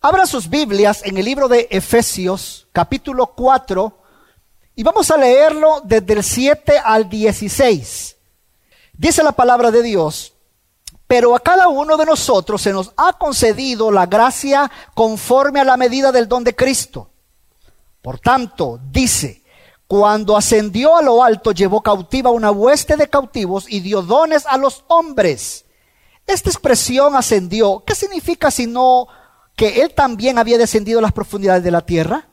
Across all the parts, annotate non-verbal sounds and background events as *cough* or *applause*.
Abra sus Biblias en el libro de Efesios, capítulo 4, y vamos a leerlo desde el 7 al 16. Dice la palabra de Dios, pero a cada uno de nosotros se nos ha concedido la gracia conforme a la medida del don de Cristo. Por tanto, dice, cuando ascendió a lo alto, llevó cautiva una hueste de cautivos y dio dones a los hombres. Esta expresión ascendió, ¿qué significa si no que él también había descendido a las profundidades de la tierra?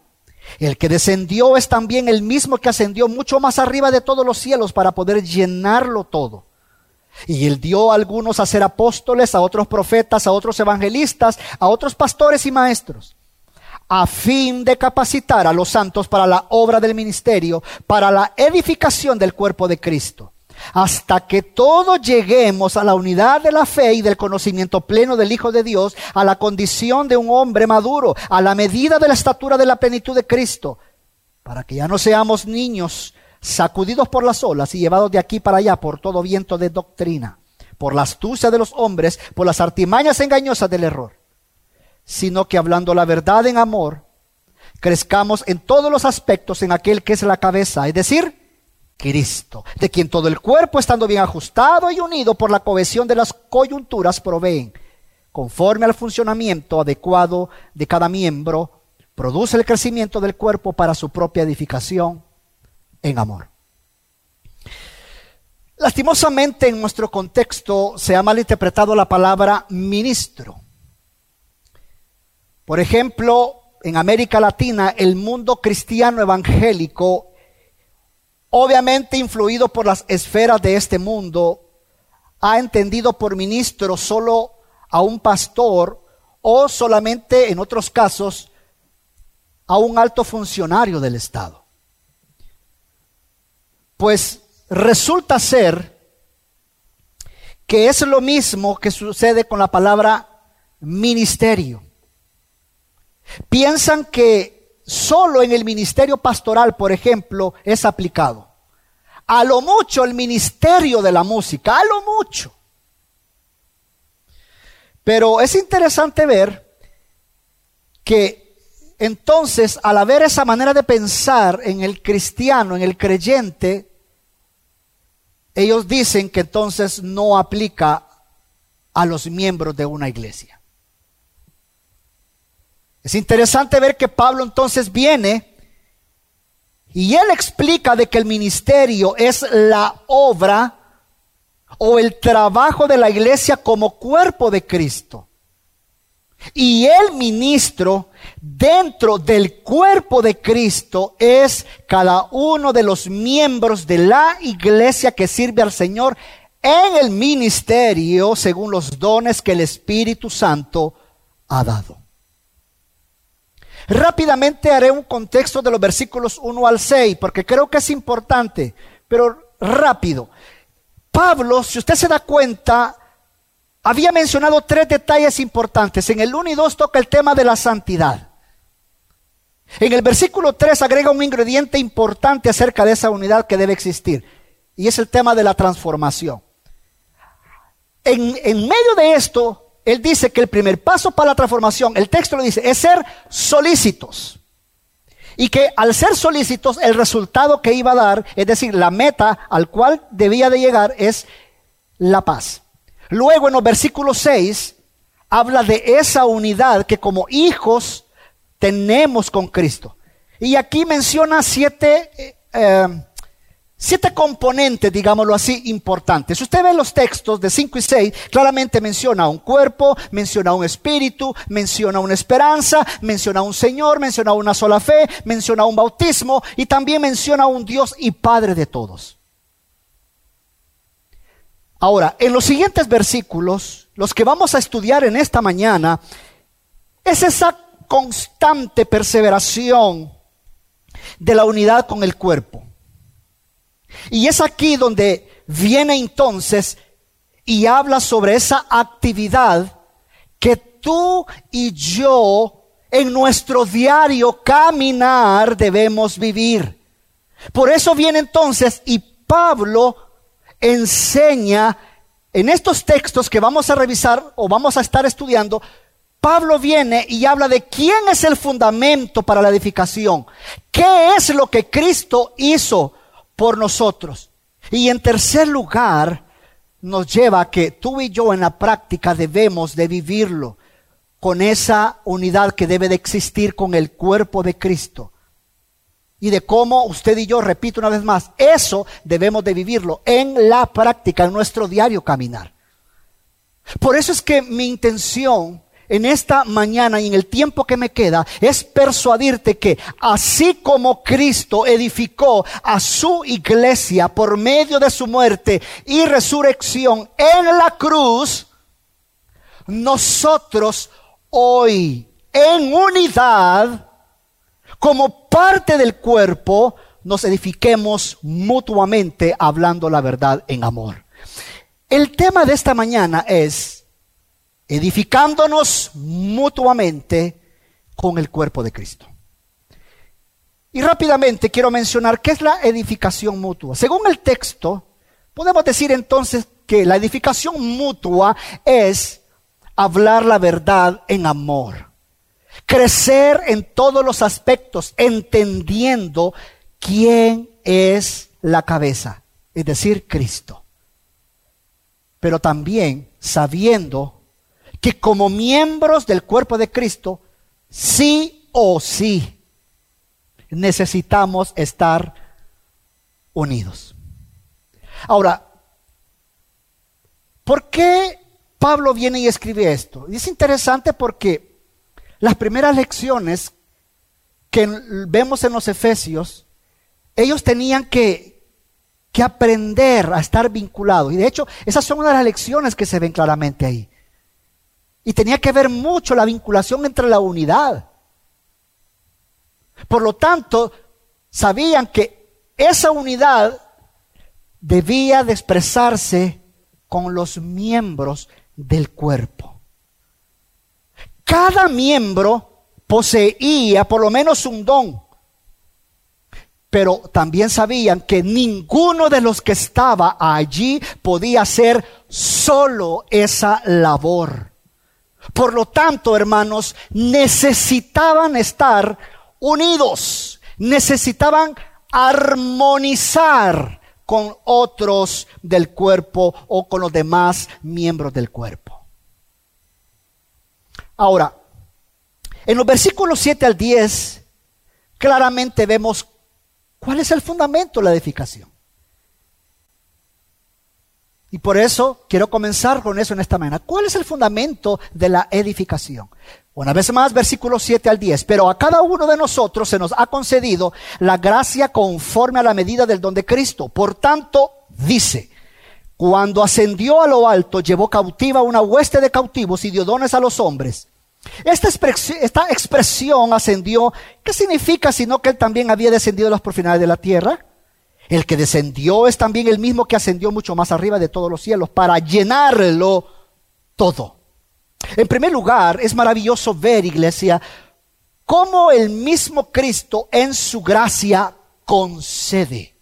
El que descendió es también el mismo que ascendió mucho más arriba de todos los cielos para poder llenarlo todo. Y él dio a algunos a ser apóstoles, a otros profetas, a otros evangelistas, a otros pastores y maestros, a fin de capacitar a los santos para la obra del ministerio, para la edificación del cuerpo de Cristo hasta que todos lleguemos a la unidad de la fe y del conocimiento pleno del Hijo de Dios, a la condición de un hombre maduro, a la medida de la estatura de la plenitud de Cristo, para que ya no seamos niños sacudidos por las olas y llevados de aquí para allá por todo viento de doctrina, por la astucia de los hombres, por las artimañas engañosas del error, sino que hablando la verdad en amor, crezcamos en todos los aspectos en aquel que es la cabeza, es decir, Cristo, de quien todo el cuerpo, estando bien ajustado y unido por la cohesión de las coyunturas, proveen, conforme al funcionamiento adecuado de cada miembro, produce el crecimiento del cuerpo para su propia edificación en amor. Lastimosamente en nuestro contexto se ha malinterpretado la palabra ministro. Por ejemplo, en América Latina, el mundo cristiano evangélico obviamente influido por las esferas de este mundo, ha entendido por ministro solo a un pastor o solamente en otros casos a un alto funcionario del Estado. Pues resulta ser que es lo mismo que sucede con la palabra ministerio. Piensan que solo en el ministerio pastoral, por ejemplo, es aplicado. A lo mucho el ministerio de la música, a lo mucho. Pero es interesante ver que entonces al haber esa manera de pensar en el cristiano, en el creyente, ellos dicen que entonces no aplica a los miembros de una iglesia. Es interesante ver que Pablo entonces viene y él explica de que el ministerio es la obra o el trabajo de la iglesia como cuerpo de Cristo. Y el ministro dentro del cuerpo de Cristo es cada uno de los miembros de la iglesia que sirve al Señor en el ministerio según los dones que el Espíritu Santo ha dado. Rápidamente haré un contexto de los versículos 1 al 6, porque creo que es importante, pero rápido. Pablo, si usted se da cuenta, había mencionado tres detalles importantes. En el 1 y 2 toca el tema de la santidad. En el versículo 3 agrega un ingrediente importante acerca de esa unidad que debe existir, y es el tema de la transformación. En, en medio de esto, él dice que el primer paso para la transformación, el texto lo dice, es ser solícitos. Y que al ser solícitos, el resultado que iba a dar, es decir, la meta al cual debía de llegar es la paz. Luego en los versículos 6 habla de esa unidad que como hijos tenemos con Cristo. Y aquí menciona siete eh, eh, Siete componentes, digámoslo así, importantes. Si usted ve los textos de 5 y 6, claramente menciona un cuerpo, menciona un espíritu, menciona una esperanza, menciona un Señor, menciona una sola fe, menciona un bautismo y también menciona un Dios y Padre de todos. Ahora, en los siguientes versículos, los que vamos a estudiar en esta mañana, es esa constante perseveración de la unidad con el cuerpo. Y es aquí donde viene entonces y habla sobre esa actividad que tú y yo en nuestro diario caminar debemos vivir. Por eso viene entonces y Pablo enseña en estos textos que vamos a revisar o vamos a estar estudiando Pablo viene y habla de quién es el fundamento para la edificación, qué es lo que Cristo hizo por nosotros. Y en tercer lugar, nos lleva a que tú y yo en la práctica debemos de vivirlo con esa unidad que debe de existir con el cuerpo de Cristo. Y de cómo usted y yo, repito una vez más, eso debemos de vivirlo en la práctica, en nuestro diario caminar. Por eso es que mi intención en esta mañana y en el tiempo que me queda es persuadirte que así como Cristo edificó a su iglesia por medio de su muerte y resurrección en la cruz, nosotros hoy en unidad, como parte del cuerpo, nos edifiquemos mutuamente hablando la verdad en amor. El tema de esta mañana es edificándonos mutuamente con el cuerpo de Cristo. Y rápidamente quiero mencionar qué es la edificación mutua. Según el texto, podemos decir entonces que la edificación mutua es hablar la verdad en amor. Crecer en todos los aspectos, entendiendo quién es la cabeza, es decir, Cristo. Pero también sabiendo que como miembros del cuerpo de Cristo, sí o sí, necesitamos estar unidos. Ahora, ¿por qué Pablo viene y escribe esto? Y es interesante porque las primeras lecciones que vemos en los Efesios, ellos tenían que, que aprender a estar vinculados. Y de hecho, esas son una de las lecciones que se ven claramente ahí. Y tenía que ver mucho la vinculación entre la unidad. Por lo tanto, sabían que esa unidad debía de expresarse con los miembros del cuerpo. Cada miembro poseía por lo menos un don, pero también sabían que ninguno de los que estaba allí podía hacer solo esa labor. Por lo tanto, hermanos, necesitaban estar unidos, necesitaban armonizar con otros del cuerpo o con los demás miembros del cuerpo. Ahora, en los versículos 7 al 10, claramente vemos cuál es el fundamento de la edificación. Y por eso quiero comenzar con eso en esta mañana. ¿Cuál es el fundamento de la edificación? Una vez más, versículos 7 al 10. Pero a cada uno de nosotros se nos ha concedido la gracia conforme a la medida del don de Cristo. Por tanto, dice, cuando ascendió a lo alto, llevó cautiva una hueste de cautivos y dio dones a los hombres. Esta expresión, esta expresión ascendió, ¿qué significa sino que él también había descendido a los profundidades de la tierra? El que descendió es también el mismo que ascendió mucho más arriba de todos los cielos para llenarlo todo. En primer lugar, es maravilloso ver, iglesia, cómo el mismo Cristo en su gracia concede.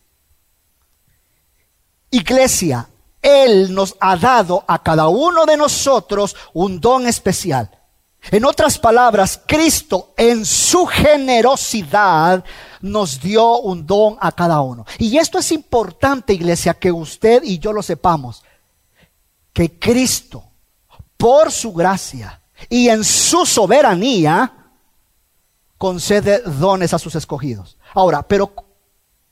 Iglesia, Él nos ha dado a cada uno de nosotros un don especial. En otras palabras, Cristo en su generosidad nos dio un don a cada uno. Y esto es importante, iglesia, que usted y yo lo sepamos. Que Cristo, por su gracia y en su soberanía, concede dones a sus escogidos. Ahora, pero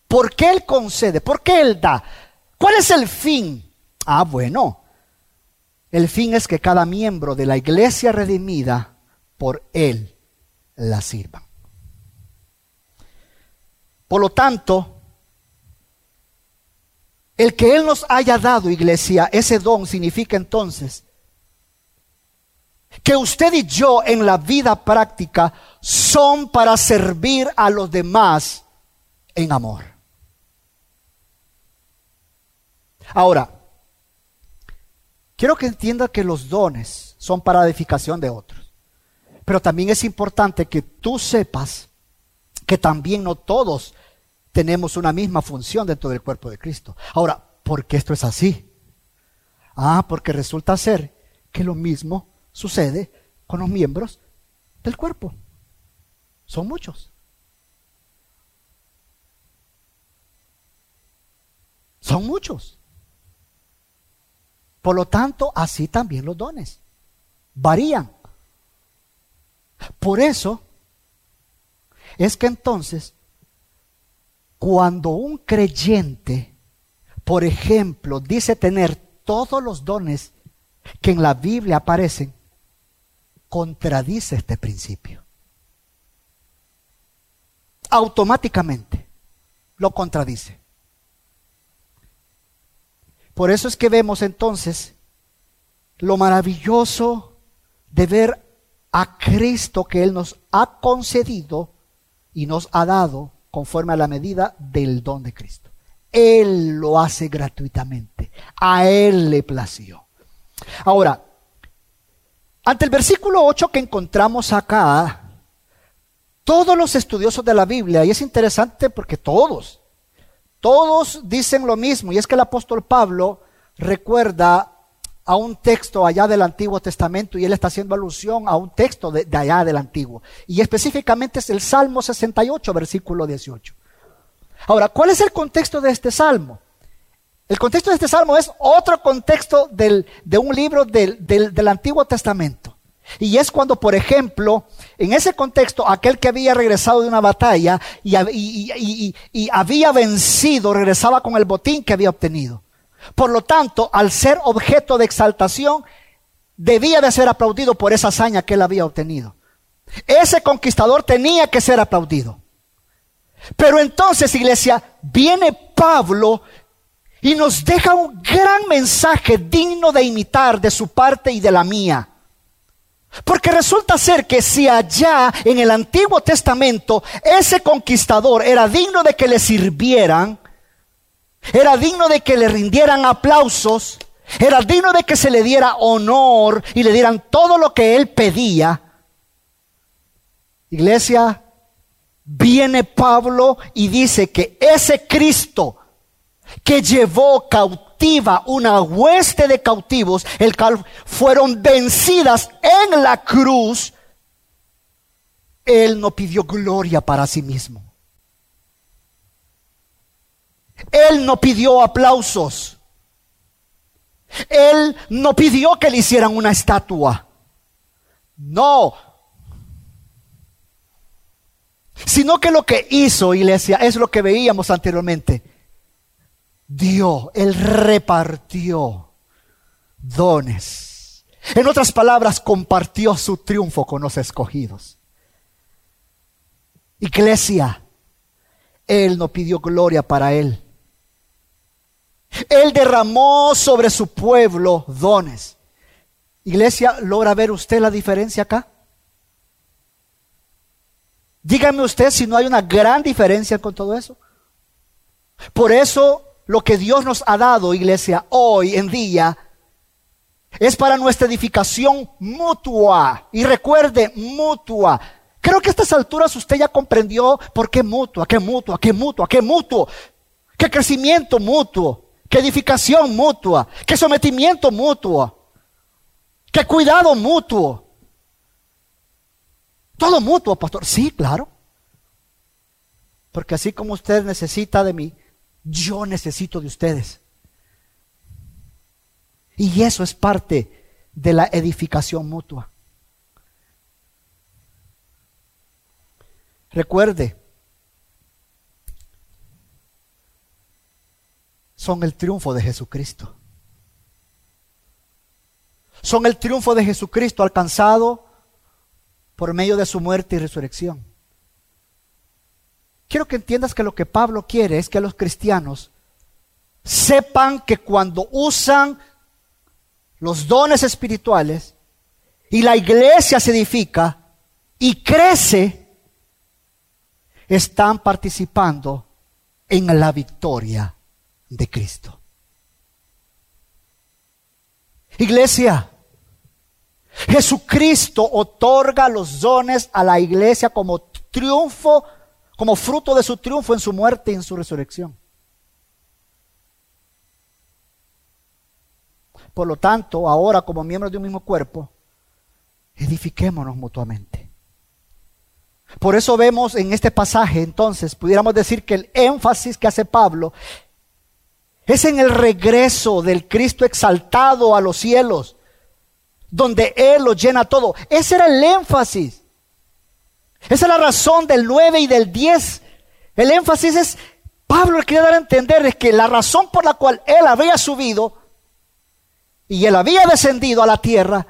¿por qué Él concede? ¿Por qué Él da? ¿Cuál es el fin? Ah, bueno, el fin es que cada miembro de la iglesia redimida por Él la sirva. Por lo tanto, el que Él nos haya dado, iglesia, ese don significa entonces que usted y yo en la vida práctica son para servir a los demás en amor. Ahora, quiero que entienda que los dones son para edificación de otros. Pero también es importante que tú sepas que también no todos tenemos una misma función dentro del cuerpo de Cristo. Ahora, ¿por qué esto es así? Ah, porque resulta ser que lo mismo sucede con los miembros del cuerpo. Son muchos. Son muchos. Por lo tanto, así también los dones. Varían. Por eso es que entonces, cuando un creyente, por ejemplo, dice tener todos los dones que en la Biblia aparecen, contradice este principio. Automáticamente lo contradice. Por eso es que vemos entonces lo maravilloso de ver a Cristo que Él nos ha concedido y nos ha dado conforme a la medida del don de Cristo. Él lo hace gratuitamente. A Él le plació. Ahora, ante el versículo 8 que encontramos acá, todos los estudiosos de la Biblia, y es interesante porque todos, todos dicen lo mismo, y es que el apóstol Pablo recuerda a un texto allá del Antiguo Testamento y él está haciendo alusión a un texto de, allá del Antiguo. Y específicamente es el Salmo 68, versículo 18. Ahora, ¿cuál es el contexto de este salmo? El contexto de este salmo es otro contexto de un libro del, del, Antiguo Testamento. Y es cuando, por ejemplo, en ese contexto, aquel que había regresado de una batalla y, había vencido, regresaba con el botín que había obtenido. Por lo tanto, al ser objeto de exaltación, debía de ser aplaudido por esa hazaña que él había obtenido. Ese conquistador tenía que ser aplaudido. Pero entonces, iglesia, viene Pablo y nos deja un gran mensaje digno de imitar de su parte y de la mía. Porque resulta ser que si allá en el Antiguo Testamento ese conquistador era digno de que le sirvieran, era digno de que le rindieran aplausos, era digno de que se le diera honor y le dieran todo lo que él pedía, iglesia, viene Pablo y dice que ese Cristo que llevó una hueste de cautivos, el cual fueron vencidas en la cruz, él no pidió gloria para sí mismo. Él no pidió aplausos. Él no pidió que le hicieran una estatua. No, sino que lo que hizo iglesia es lo que veíamos anteriormente. Dio, Él repartió dones. En otras palabras, compartió su triunfo con los escogidos. Iglesia, Él no pidió gloria para Él. Él derramó sobre su pueblo dones. Iglesia, ¿logra ver usted la diferencia acá? Dígame usted si no hay una gran diferencia con todo eso. Por eso lo que Dios nos ha dado, iglesia, hoy en día, es para nuestra edificación mutua. Y recuerde, mutua. Creo que a estas alturas usted ya comprendió por qué mutua, qué mutua, qué mutua, qué mutuo, qué crecimiento mutuo, qué edificación mutua, qué sometimiento mutuo, qué cuidado mutuo. Todo mutuo, pastor. Sí, claro. Porque así como usted necesita de mí, yo necesito de ustedes. Y eso es parte de la edificación mutua. Recuerde, son el triunfo de Jesucristo. Son el triunfo de Jesucristo alcanzado por medio de su muerte y resurrección. Quiero que entiendas que lo que Pablo quiere es que los cristianos sepan que cuando usan los dones espirituales y la iglesia se edifica y crece, están participando en la victoria de Cristo. Iglesia, Jesucristo otorga los dones a la iglesia como triunfo, como fruto de su triunfo en su muerte y en su resurrección. Por lo tanto, ahora como miembros de un mismo cuerpo, edifiquémonos mutuamente. Por eso vemos en este pasaje, entonces, pudiéramos decir que el énfasis que hace Pablo es en el regreso del Cristo exaltado a los cielos, donde Él lo llena todo. Ese era el énfasis. Esa es la razón del 9 y del 10. El énfasis es, Pablo quería dar a entender es que la razón por la cual Él había subido y Él había descendido a la tierra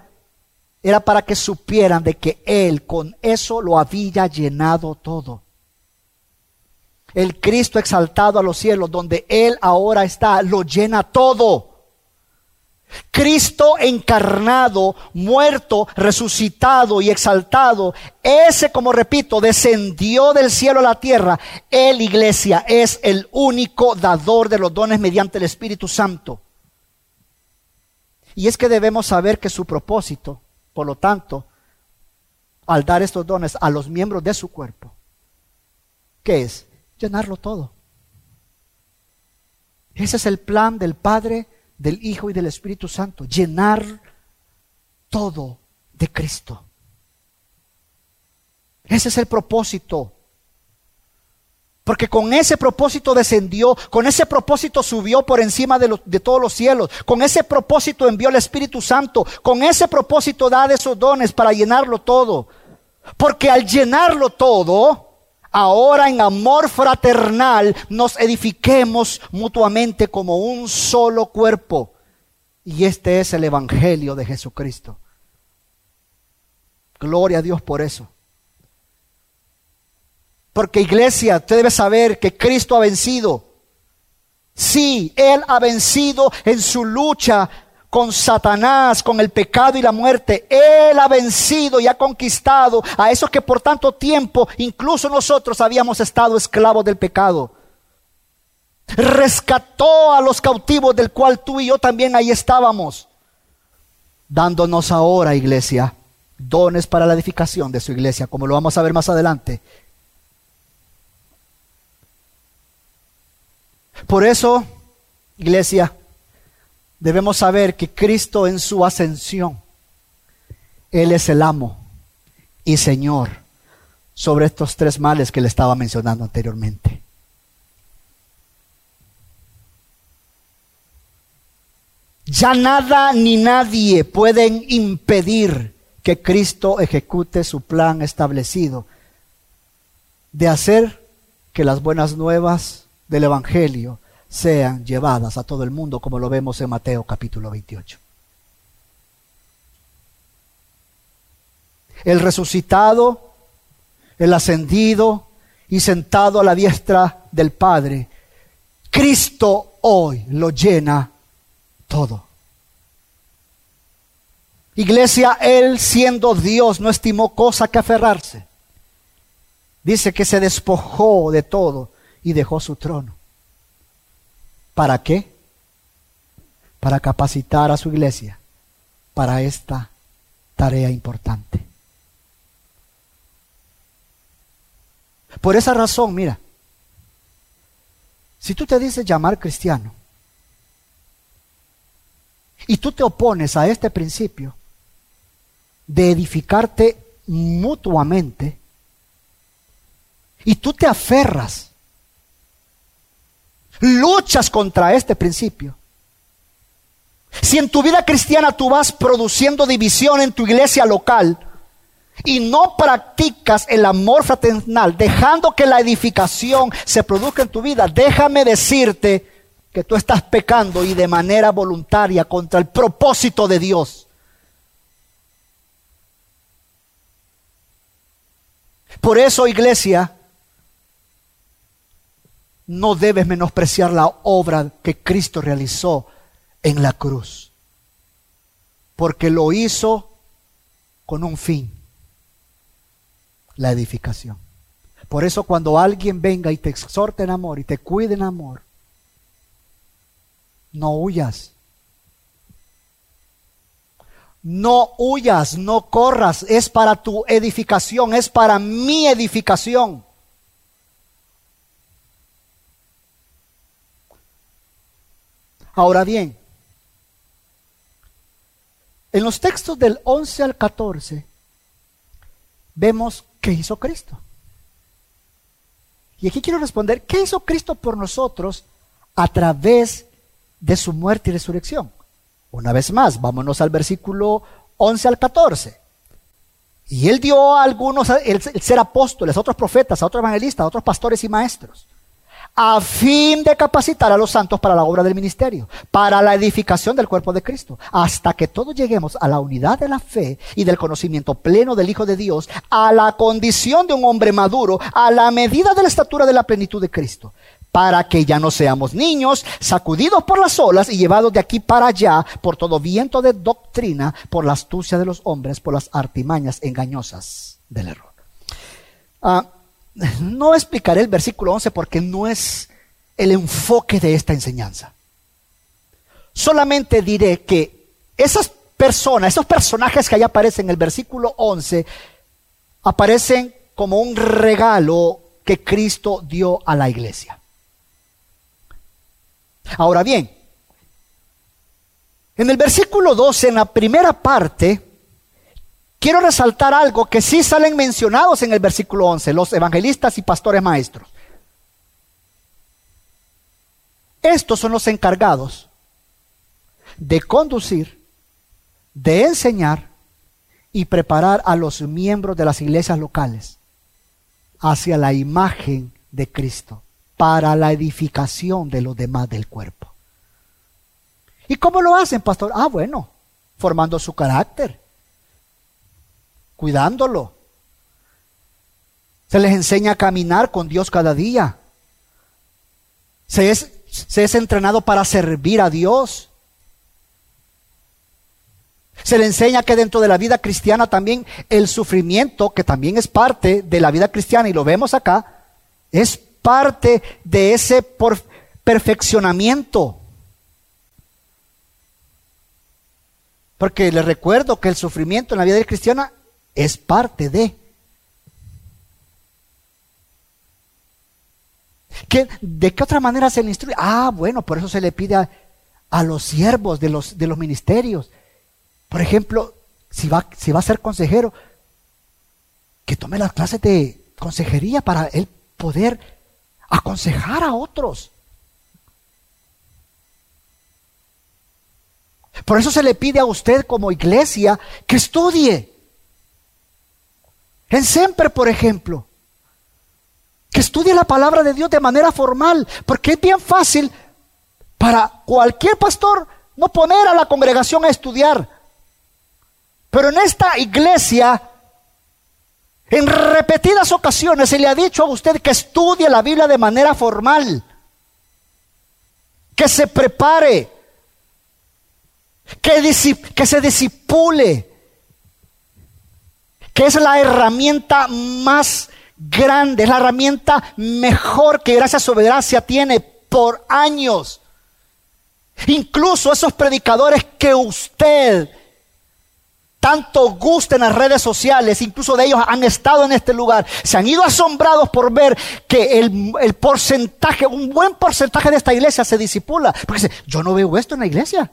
era para que supieran de que Él con eso lo había llenado todo. El Cristo exaltado a los cielos, donde Él ahora está, lo llena todo. Cristo encarnado, muerto, resucitado y exaltado, ese, como repito, descendió del cielo a la tierra. Él, iglesia, es el único dador de los dones mediante el Espíritu Santo. Y es que debemos saber que su propósito por lo tanto, al dar estos dones a los miembros de su cuerpo, ¿qué es? Llenarlo todo. Ese es el plan del Padre, del Hijo y del Espíritu Santo, llenar todo de Cristo. Ese es el propósito porque con ese propósito descendió, con ese propósito subió por encima de, todos los cielos, con ese propósito envió el Espíritu Santo, con ese propósito da de esos dones para llenarlo todo. Porque al llenarlo todo, ahora en amor fraternal nos edifiquemos mutuamente como un solo cuerpo. Y este es el Evangelio de Jesucristo. Gloria a Dios por eso. Porque iglesia, usted debe saber que Cristo ha vencido. Sí, Él ha vencido en su lucha con Satanás, con el pecado y la muerte. Él ha vencido y ha conquistado a esos que por tanto tiempo, incluso nosotros habíamos estado esclavos del pecado. Rescató a los cautivos del cual tú y yo también ahí estábamos, dándonos ahora, iglesia, dones para la edificación de su iglesia, como lo vamos a ver más adelante. Por eso, iglesia, debemos saber que Cristo en su ascensión, Él es el amo y Señor sobre estos tres males que le estaba mencionando anteriormente. Ya nada ni nadie pueden impedir que Cristo ejecute su plan establecido de hacer que las buenas nuevas del Evangelio sean llevadas a todo el mundo, como lo vemos en Mateo capítulo 28. El resucitado, el ascendido y sentado a la diestra del Padre, Cristo hoy lo llena todo. Iglesia, Él siendo Dios no estimó cosa que aferrarse. Dice que se despojó de todo y dejó su trono. ¿Para qué? Para capacitar a su iglesia para esta tarea importante. Por esa razón, mira, si tú te dices llamar cristiano y tú te opones a este principio de edificarte mutuamente y tú te aferras luchas contra este principio. Si en tu vida cristiana tú vas produciendo división en tu iglesia local y no practicas el amor fraternal, dejando que la edificación se produzca en tu vida, déjame decirte que tú estás pecando y de manera voluntaria contra el propósito de Dios. Por eso, iglesia, no debes menospreciar la obra que Cristo realizó en la cruz, porque lo hizo con un fin, la edificación. Por eso cuando alguien venga y te exhorte en amor y te cuide en amor, no huyas. No huyas, no corras, es para tu edificación, es para mi edificación. Ahora bien, en los textos del 11 al 14 vemos qué hizo Cristo. Y aquí quiero responder, ¿qué hizo Cristo por nosotros a través de su muerte y resurrección? Una vez más, vámonos al versículo 11 al 14. Y él dio a algunos el, ser apóstoles, a otros profetas, a otros evangelistas, a otros pastores y maestros, a fin de capacitar a los santos para la obra del ministerio, para la edificación del cuerpo de Cristo, hasta que todos lleguemos a la unidad de la fe y del conocimiento pleno del Hijo de Dios, a la condición de un hombre maduro, a la medida de la estatura de la plenitud de Cristo para que ya no seamos niños, sacudidos por las olas y llevados de aquí para allá por todo viento de doctrina, por la astucia de los hombres, por las artimañas engañosas del error. Ah, *laughs* no explicaré el versículo 11 porque no es el enfoque de esta enseñanza. Solamente diré que esas personas, esos personajes que ahí aparecen en el versículo 11, aparecen como un regalo que Cristo dio a la iglesia. Ahora bien, en el versículo 12, en la primera parte, quiero resaltar algo que sí salen mencionados en el versículo 11, los evangelistas y pastores maestros. Estos son los encargados de conducir, de enseñar y preparar a los miembros de las iglesias locales hacia la imagen de Cristo para la edificación de los demás del cuerpo. ¿Y cómo lo hacen, pastor? Ah, bueno, formando su carácter, cuidándolo. Se les enseña a caminar con Dios cada día. Se es, se es entrenado para servir a Dios. Se le enseña que dentro de la vida cristiana también el sufrimiento, que también es parte de la vida cristiana, y lo vemos acá, es parte de ese perfeccionamiento. Porque les recuerdo que el sufrimiento en la vida cristiana es parte de. ¿De qué otra manera se le instruye? Ah, bueno, por eso se le pide a, los siervos de los, de los ministerios. Por ejemplo, si va, si va a ser consejero, que tome las clases de consejería para él poder aconsejar a otros. Por eso se le pide a usted como iglesia que estudie. En siempre, por ejemplo, que estudie la palabra de Dios de manera formal, porque es bien fácil para cualquier pastor no poner a la congregación a estudiar. Pero en esta iglesia en repetidas ocasiones se le ha dicho a usted que estudie la Biblia de manera formal, que se prepare, que, que se disipule, que es la herramienta más grande, es la herramienta mejor que gracias a gracia tiene por años. Incluso esos predicadores que usted tanto gusta en las redes sociales, incluso de ellos han estado en este lugar, se han ido asombrados por ver que el, porcentaje, un buen porcentaje de esta iglesia se disipula. Porque dice, yo no veo esto en la iglesia.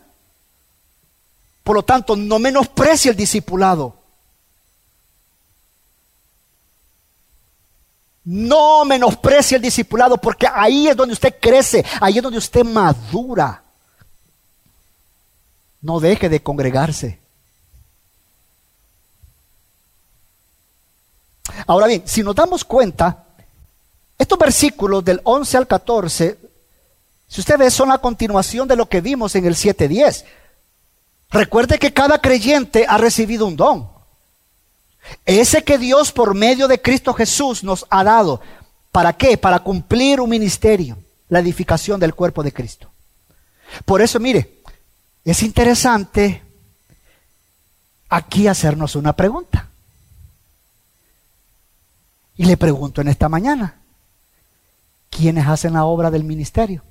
Por lo tanto, no menosprecie el discipulado. No menosprecie el discipulado porque ahí es donde usted crece, ahí es donde usted madura. No deje de congregarse. Ahora bien, si nos damos cuenta, estos versículos del 11 al 14, si usted ve, son la continuación de lo que vimos en el 7.10. Recuerde que cada creyente ha recibido un don. Ese que Dios por medio de Cristo Jesús nos ha dado. ¿Para qué? Para cumplir un ministerio, la edificación del cuerpo de Cristo. Por eso, mire, es interesante aquí hacernos una pregunta. Y le pregunto en esta mañana, ¿quiénes hacen la obra del ministerio?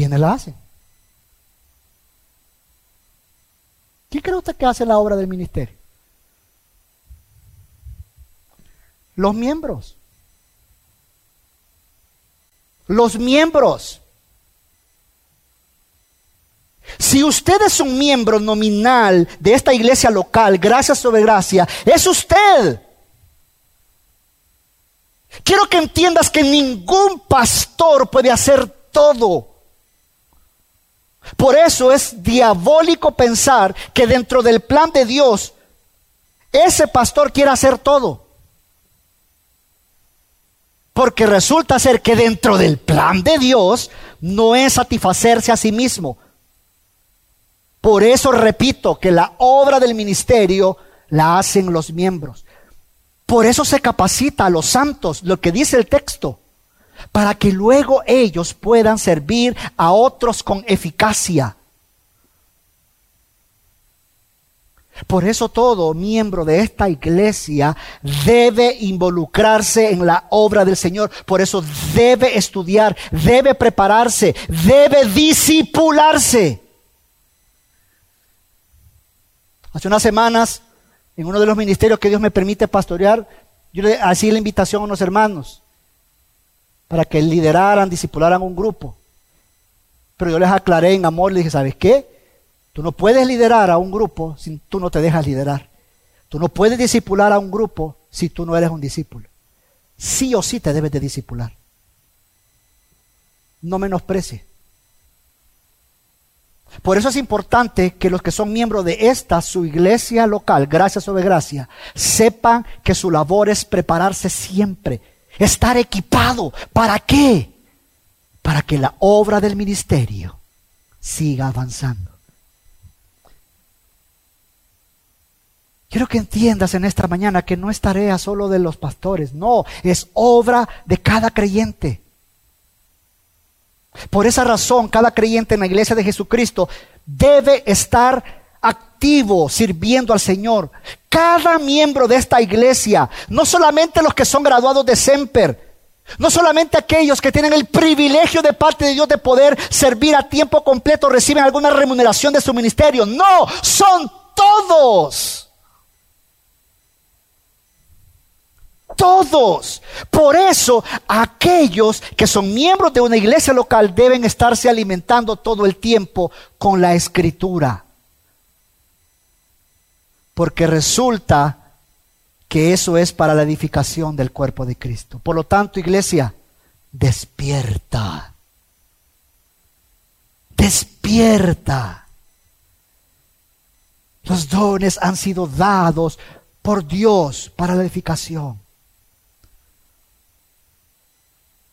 ¿Quiénes la hacen? ¿Quién cree usted que hace la obra del ministerio? Los miembros. los miembros. Si usted es un miembro nominal de esta iglesia local, gracias sobre gracia, es usted. Quiero que entiendas que ningún pastor puede hacer todo. Por eso es diabólico pensar que dentro del plan de Dios ese pastor quiere hacer todo. Porque resulta ser que dentro del plan de Dios no es satisfacerse a sí mismo. Por eso repito que la obra del ministerio la hacen los miembros. Por eso se capacita a los santos, lo que dice el texto, para que luego ellos puedan servir a otros con eficacia. Por eso todo miembro de esta iglesia debe involucrarse en la obra del Señor. Por eso debe estudiar, debe prepararse, debe disipularse. Hace unas semanas, en uno de los ministerios que Dios me permite pastorear, yo le hacía la invitación a unos hermanos para que lideraran, disipularan un grupo. Pero yo les aclaré en amor, les dije, ¿sabes qué? Tú no puedes liderar a un grupo si tú no te dejas liderar. Tú no puedes discipular a un grupo si tú no eres un discípulo. Sí o sí te debes de discipular. No menosprecie. Por eso es importante que los que son miembros de esta, su iglesia local, gracia sobre gracia, sepan que su labor es prepararse siempre, estar equipado. ¿Para qué? Para que la obra del ministerio siga avanzando. Quiero que entiendas en esta mañana que no es tarea solo de los pastores, no, es obra de cada creyente. Por esa razón, cada creyente en la iglesia de Jesucristo debe estar activo sirviendo al Señor. Cada miembro de esta iglesia, no solamente los que son graduados de Semper, no solamente aquellos que tienen el privilegio de parte de Dios de poder servir a tiempo completo reciben alguna remuneración de su ministerio. No, son todos. todos. Por eso aquellos que son miembros de una iglesia local deben estarse alimentando todo el tiempo con la escritura. Porque resulta que eso es para la edificación del cuerpo de Cristo. Por lo tanto, iglesia, despierta. Despierta. Los dones han sido dados por Dios para la edificación.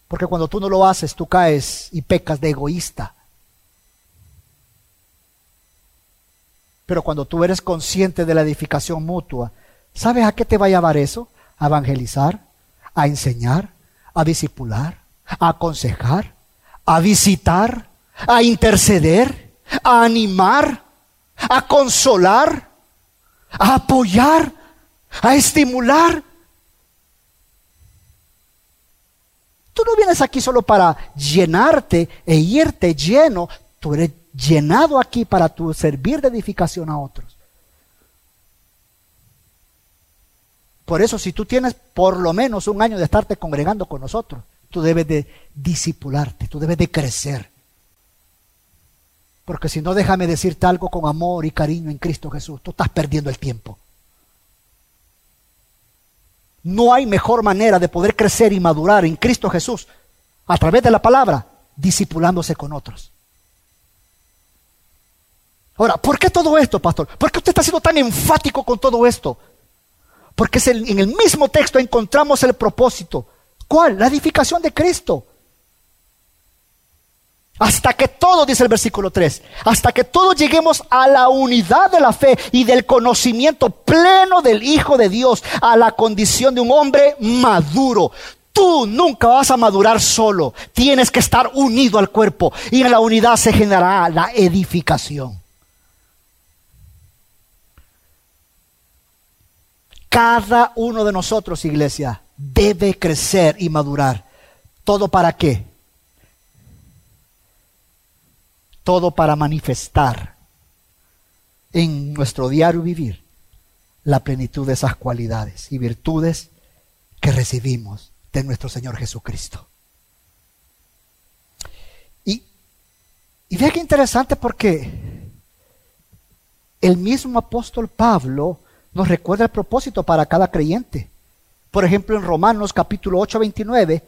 Porque cuando tú no lo haces, tú caes y pecas de egoísta. Pero cuando tú eres consciente de la edificación mutua, ¿sabes a qué te va a llevar eso? A evangelizar, a enseñar, a discipular, a aconsejar, a visitar, a interceder, a animar, a consolar, a apoyar, a estimular, Tú no vienes aquí solo para llenarte e irte lleno. Tú eres llenado aquí para tu servir de edificación a otros. Por eso, si tú tienes por lo menos un año de estarte congregando con nosotros, tú debes de disipularte, tú debes de crecer. Porque si no, déjame decirte algo con amor y cariño en Cristo Jesús, tú estás perdiendo el tiempo. No hay mejor manera de poder crecer y madurar en Cristo Jesús a través de la palabra, disipulándose con otros. Ahora, ¿por qué todo esto, pastor? ¿Por qué usted está siendo tan enfático con todo esto? Porque en el mismo texto encontramos el propósito. ¿Cuál? La edificación de Cristo. Hasta que todos, dice el versículo 3, hasta que todos lleguemos a la unidad de la fe y del conocimiento pleno del Hijo de Dios, a la condición de un hombre maduro. Tú nunca vas a madurar solo, tienes que estar unido al cuerpo y en la unidad se generará la edificación. Cada uno de nosotros, iglesia, debe crecer y madurar. ¿Todo para qué? todo para manifestar en nuestro diario vivir la plenitud de esas cualidades y virtudes que recibimos de nuestro Señor Jesucristo. Y vea qué interesante porque el mismo apóstol Pablo nos recuerda el propósito para cada creyente. Por ejemplo, en Romanos capítulo 8, 29,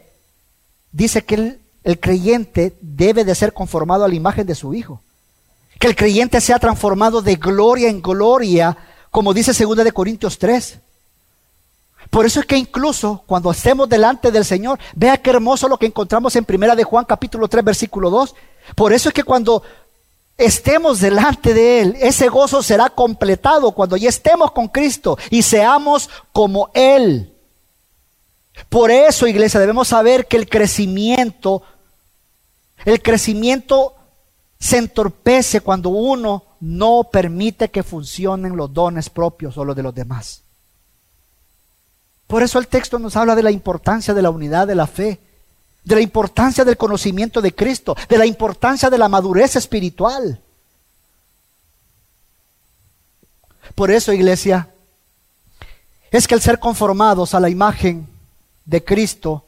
dice que el, creyente debe de ser conformado a la imagen de su Hijo. Que el creyente sea transformado de gloria en gloria, como dice 2 de Corintios 3. Por eso es que incluso cuando estemos delante del Señor, vea qué hermoso lo que encontramos en Primera de Juan capítulo 3 versículo 2. Por eso es que cuando estemos delante de Él, ese gozo será completado cuando ya estemos con Cristo y seamos como Él. Por eso, iglesia, debemos saber que el crecimiento, el crecimiento se entorpece cuando uno no permite que funcionen los dones propios o los de los demás. Por eso el texto nos habla de la importancia de la unidad de la fe, de la importancia del conocimiento de Cristo, de la importancia de la madurez espiritual. Por eso, iglesia, es que el ser conformados a la imagen de Cristo,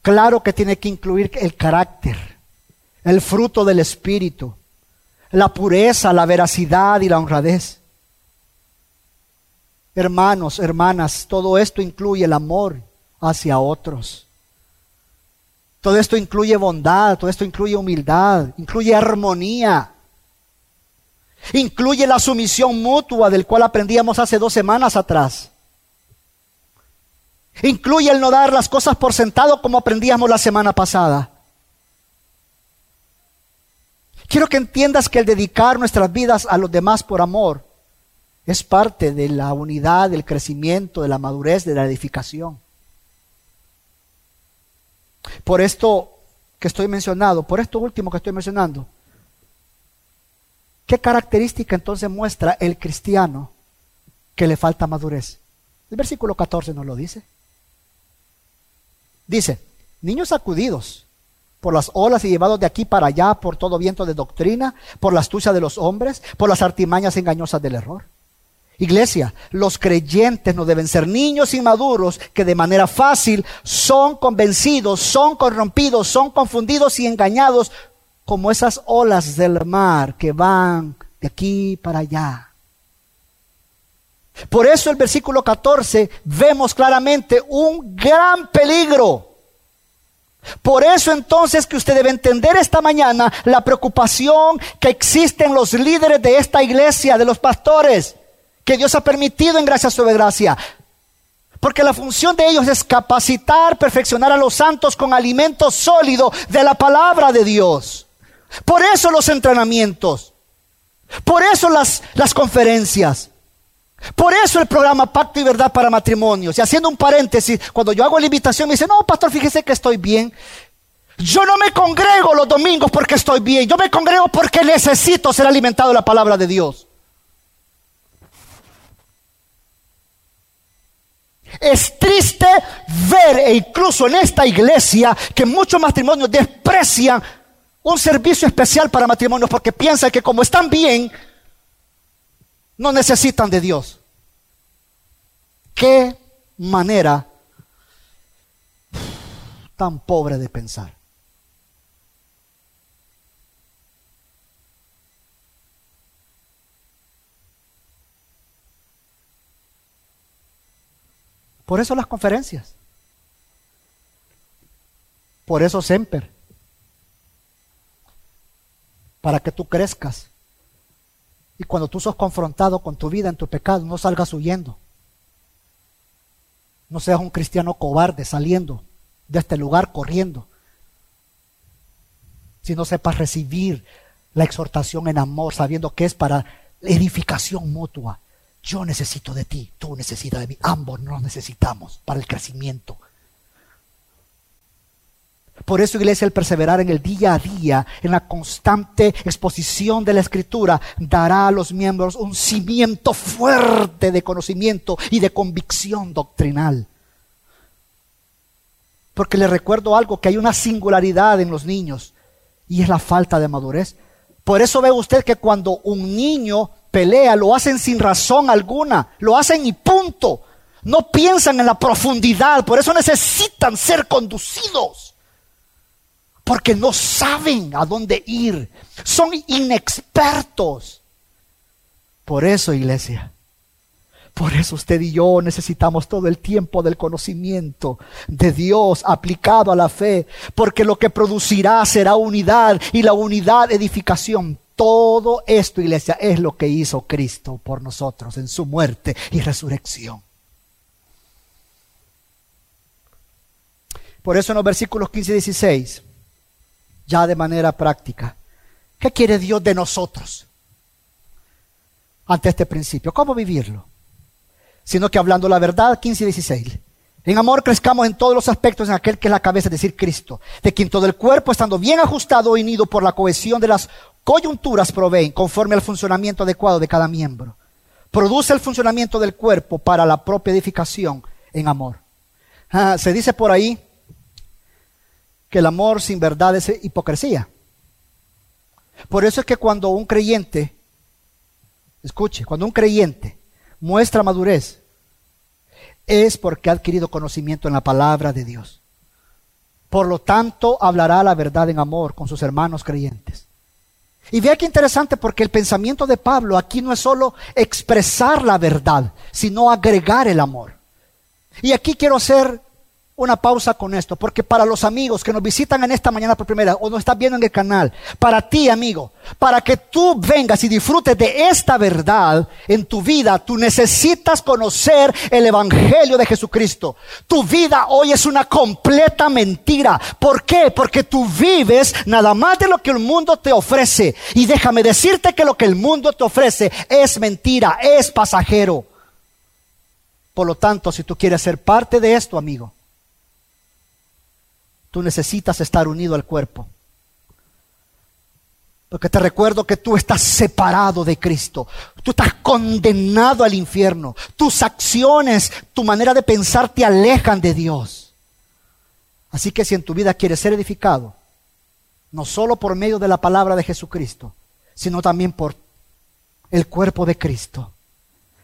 claro que tiene que incluir el carácter, el fruto del Espíritu, la pureza, la veracidad y la honradez. Hermanos, hermanas, todo esto incluye el amor hacia otros. Todo esto incluye bondad, todo esto incluye humildad, incluye armonía. Incluye la sumisión mutua del cual aprendíamos hace dos semanas atrás. Incluye el no dar las cosas por sentado como aprendíamos la semana pasada. Quiero que entiendas que el dedicar nuestras vidas a los demás por amor es parte de la unidad, del crecimiento, de la madurez, de la edificación. Por esto que estoy mencionando, por esto último que estoy mencionando, ¿qué característica entonces muestra el cristiano que le falta madurez? El versículo 14 nos lo dice. Dice, niños sacudidos por las olas y llevados de aquí para allá por todo viento de doctrina, por la astucia de los hombres, por las artimañas engañosas del error. Iglesia, los creyentes no deben ser niños inmaduros que de manera fácil son convencidos, son corrompidos, son confundidos y engañados como esas olas del mar que van de aquí para allá. Por eso el versículo 14 vemos claramente un gran peligro. Por eso entonces que usted debe entender esta mañana la preocupación que existe en los líderes de esta iglesia, de los pastores, que Dios ha permitido en gracia sobre gracia. Porque la función de ellos es capacitar, perfeccionar a los santos con alimento sólido de la palabra de Dios. Por eso los entrenamientos. Por eso las, las conferencias. Por eso el programa Pacto y Verdad para Matrimonios. Y haciendo un paréntesis, cuando yo hago la invitación me dice, no, pastor, fíjese que estoy bien. Yo no me congrego los domingos porque estoy bien. Yo me congrego porque necesito ser alimentado de la palabra de Dios. Es triste ver, e incluso en esta iglesia, que muchos matrimonios desprecian un servicio especial para matrimonios porque piensan que como están bien, no necesitan de Dios. Qué manera tan pobre de pensar. Por eso las conferencias. Por eso Semper. Para que tú crezcas y cuando tú sos confrontado con tu vida en tu pecado, no salgas huyendo. No seas un cristiano cobarde saliendo de este lugar corriendo. Si no sepas recibir la exhortación en amor, sabiendo que es para edificación mutua. Yo necesito de ti, tú necesitas de mí, ambos nos necesitamos para el crecimiento. Por eso, iglesia, el perseverar en el día a día, en la constante exposición de la escritura, dará a los miembros un cimiento fuerte de conocimiento y de convicción doctrinal. Porque le recuerdo algo, que hay una singularidad en los niños y es la falta de madurez. Por eso ve usted que cuando un niño pelea, lo hacen sin razón alguna, lo hacen y punto. No piensan en la profundidad, por eso necesitan ser conducidos porque no saben a dónde ir, son inexpertos. Por eso, iglesia, por eso usted y yo necesitamos todo el tiempo del conocimiento de Dios aplicado a la fe, porque lo que producirá será unidad y la unidad edificación. Todo esto, iglesia, es lo que hizo Cristo por nosotros en su muerte y resurrección. Por eso en los versículos 15 y 16, ya de manera práctica, ¿qué quiere Dios de nosotros ante este principio? ¿Cómo vivirlo? Sino que hablando la verdad, 15 y 16. En amor crezcamos en todos los aspectos en aquel que es la cabeza, es decir, Cristo, de quien todo el cuerpo, estando bien ajustado y unido por la cohesión de las coyunturas, proveen conforme al funcionamiento adecuado de cada miembro. Produce el funcionamiento del cuerpo para la propia edificación en amor. Ah, se dice por ahí que el amor sin verdad es hipocresía. Por eso es que cuando un creyente, escuche, cuando un creyente muestra madurez, es porque ha adquirido conocimiento en la palabra de Dios. Por lo tanto, hablará la verdad en amor con sus hermanos creyentes. Y vea qué interesante porque el pensamiento de Pablo aquí no es solo expresar la verdad, sino agregar el amor. Y aquí quiero hacer una pausa con esto, porque para los amigos que nos visitan en esta mañana por primera o nos están viendo en el canal, para ti amigo, para que tú vengas y disfrutes de esta verdad en tu vida, tú necesitas conocer el Evangelio de Jesucristo. Tu vida hoy es una completa mentira. ¿Por qué? Porque tú vives nada más de lo que el mundo te ofrece. Y déjame decirte que lo que el mundo te ofrece es mentira, es pasajero. Por lo tanto, si tú quieres ser parte de esto, amigo, tú necesitas estar unido al cuerpo. Porque te recuerdo que tú estás separado de Cristo. Tú estás condenado al infierno. Tus acciones, tu manera de pensar te alejan de Dios. Así que si en tu vida quieres ser edificado, no solo por medio de la palabra de Jesucristo, sino también por el cuerpo de Cristo,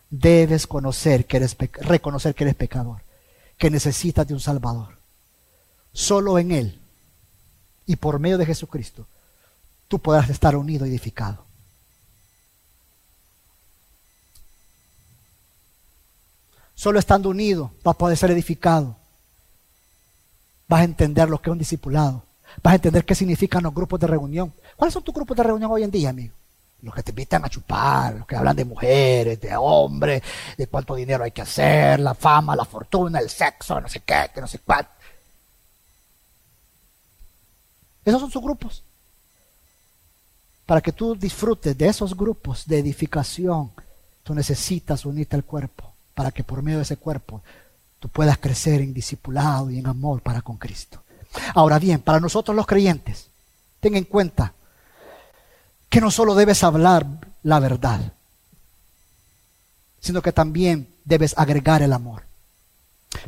debes conocer que eres, reconocer que eres pecador, que necesitas de un Salvador. Solo en Él y por medio de Jesucristo tú podrás estar unido y edificado. Solo estando unido vas a poder ser edificado. Vas a entender lo que es un discipulado. Vas a entender qué significan los grupos de reunión. ¿Cuáles son tus grupos de reunión hoy en día, amigo? Los que te invitan a chupar, los que hablan de mujeres, de hombres, de cuánto dinero hay que hacer, la fama, la fortuna, el sexo, no sé qué, que no sé cuánto. Esos son sus grupos. Para que tú disfrutes de esos grupos de edificación, tú necesitas unirte al cuerpo, para que por medio de ese cuerpo tú puedas crecer en discipulado y en amor para con Cristo. Ahora bien, para nosotros los creyentes, ten en cuenta que no solo debes hablar la verdad, sino que también debes agregar el amor.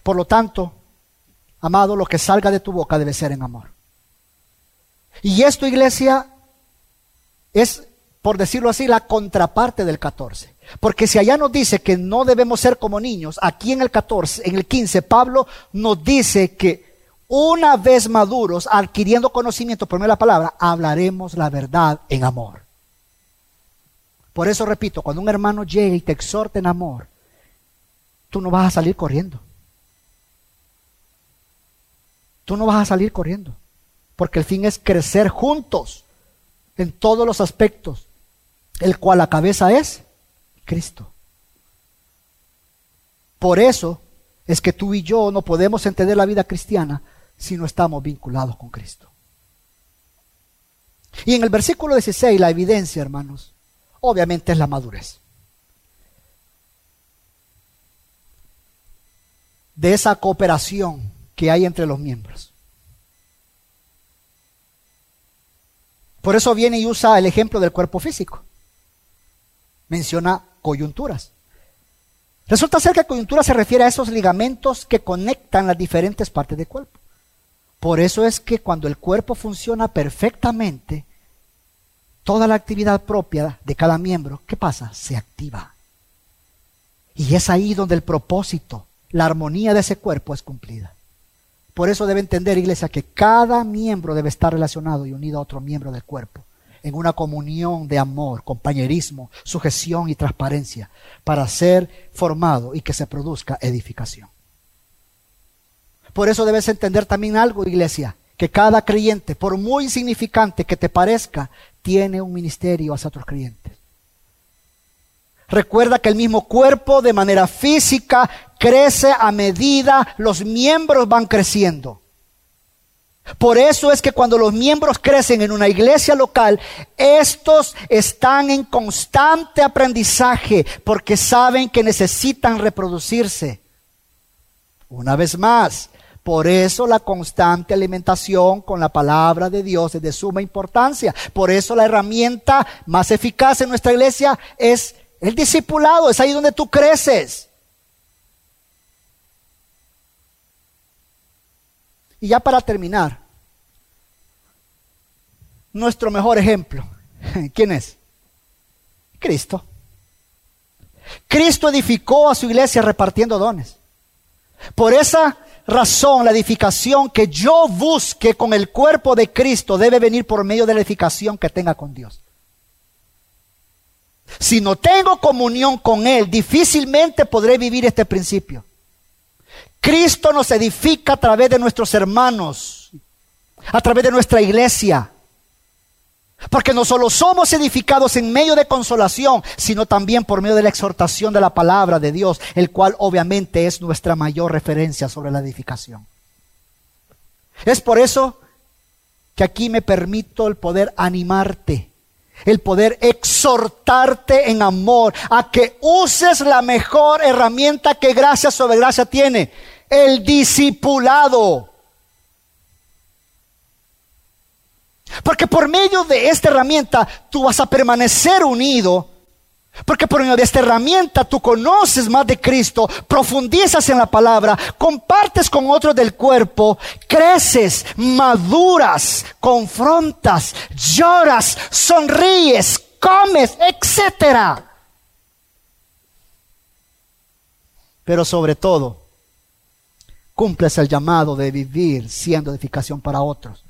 Por lo tanto, amado, lo que salga de tu boca debe ser en amor. Y esto, iglesia, es, por decirlo así, la contraparte del 14. Porque si allá nos dice que no debemos ser como niños, aquí en el 14, en el 15, Pablo nos dice que una vez maduros, adquiriendo conocimiento por la palabra, hablaremos la verdad en amor. Por eso repito, cuando un hermano llegue y te exhorte en amor, tú no vas a salir corriendo. Tú no vas a salir corriendo porque el fin es crecer juntos en todos los aspectos, el cual la cabeza es Cristo. Por eso es que tú y yo no podemos entender la vida cristiana si no estamos vinculados con Cristo. Y en el versículo 16 la evidencia, hermanos, obviamente es la madurez. De esa cooperación que hay entre los miembros. Por eso viene y usa el ejemplo del cuerpo físico. Menciona coyunturas. Resulta ser que coyuntura se refiere a esos ligamentos que conectan las diferentes partes del cuerpo. Por eso es que cuando el cuerpo funciona perfectamente, toda la actividad propia de cada miembro, ¿qué pasa? Se activa. Y es ahí donde el propósito, la armonía de ese cuerpo es cumplida. Por eso debe entender, iglesia, que cada miembro debe estar relacionado y unido a otro miembro del cuerpo, en una comunión de amor, compañerismo, sujeción y transparencia, para ser formado y que se produzca edificación. Por eso debes entender también algo, iglesia, que cada creyente, por muy insignificante que te parezca, tiene un ministerio hacia otros creyentes. Recuerda que el mismo cuerpo de manera física crece a medida los miembros van creciendo. Por eso es que cuando los miembros crecen en una iglesia local, estos están en constante aprendizaje porque saben que necesitan reproducirse. Una vez más, por eso la constante alimentación con la palabra de Dios es de suma importancia. Por eso la herramienta más eficaz en nuestra iglesia es el discipulado, es ahí donde tú creces. Y ya para terminar, nuestro mejor ejemplo, *laughs* ¿quién es? Cristo. Cristo edificó a su iglesia repartiendo dones. Por esa razón, la edificación que yo busque con el cuerpo de Cristo debe venir por medio de la edificación que tenga con Dios. Si no tengo comunión con Él, difícilmente podré vivir este principio. Cristo nos edifica a través de nuestros hermanos, a través de nuestra iglesia. Porque no solo somos edificados en medio de consolación, sino también por medio de la exhortación de la palabra de Dios, el cual obviamente es nuestra mayor referencia sobre la edificación. Es por eso que aquí me permito el poder animarte el poder exhortarte en amor a que uses la mejor herramienta que gracia sobre gracia tiene, el discipulado. Porque por medio de esta herramienta tú vas a permanecer unido porque por medio de esta herramienta tú conoces más de Cristo, profundizas en la palabra, compartes con otros del cuerpo, creces, maduras, confrontas, lloras, sonríes, comes, etc. Pero sobre todo, cumples el llamado de vivir siendo edificación para otros,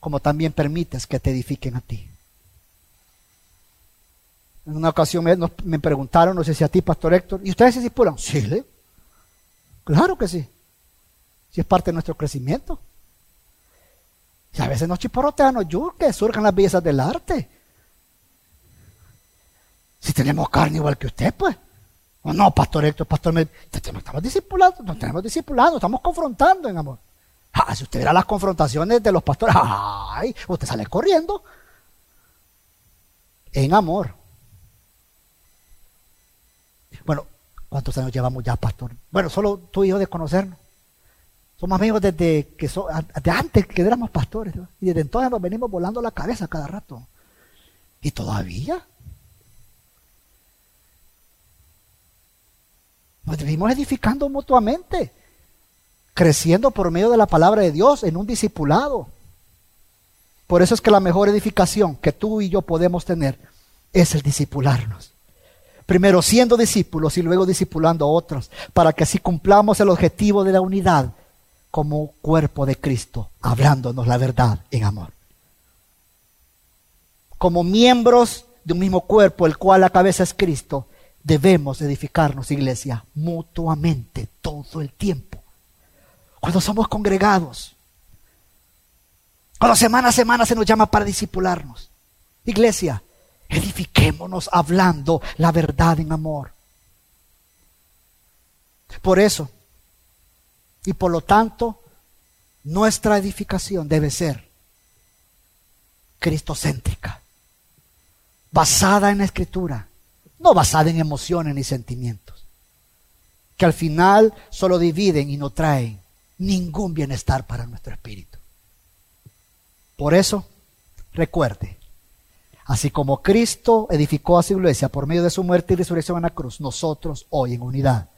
como también permites que te edifiquen a ti. En una ocasión me, preguntaron, no sé si a ti, Pastor Héctor, ¿y ustedes se discipulan? Sí, claro que sí. Si es parte de nuestro crecimiento. Y a veces nos chiporrotean, nos que surjan las bellezas del arte. Si tenemos carne igual que usted, pues. O no, Pastor Héctor, Pastor, me, estamos discipulando, nos tenemos discipulando, estamos confrontando en amor. Ah, si usted verá las confrontaciones de los pastores, ay, usted sale corriendo. En amor. Bueno, ¿cuántos años llevamos ya, pastor? Bueno, solo tú y yo de conocernos. Somos amigos desde que de antes que éramos pastores. Y desde entonces nos venimos volando la cabeza cada rato. Y todavía. Nos vivimos edificando mutuamente. Creciendo por medio de la palabra de Dios en un discipulado. Por eso es que la mejor edificación que tú y yo podemos tener es el discipularnos. Primero siendo discípulos y luego discipulando a otros, para que así cumplamos el objetivo de la unidad como cuerpo de Cristo, hablándonos la verdad en amor. Como miembros de un mismo cuerpo, el cual la cabeza es Cristo, debemos edificarnos, iglesia, mutuamente, todo el tiempo. Cuando somos congregados, cuando semana a semana se nos llama para discipularnos. Iglesia, Edifiquémonos hablando la verdad en amor. Por eso, y por lo tanto, nuestra edificación debe ser cristocéntrica, basada en la escritura, no basada en emociones ni sentimientos, que al final solo dividen y no traen ningún bienestar para nuestro espíritu. Por eso, recuerde, Así como Cristo edificó a su iglesia por medio de su muerte y resurrección en la cruz, nosotros hoy en unidad,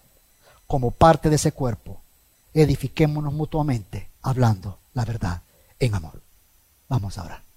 como parte de ese cuerpo, edifiquémonos mutuamente hablando la verdad en amor. Vamos a orar.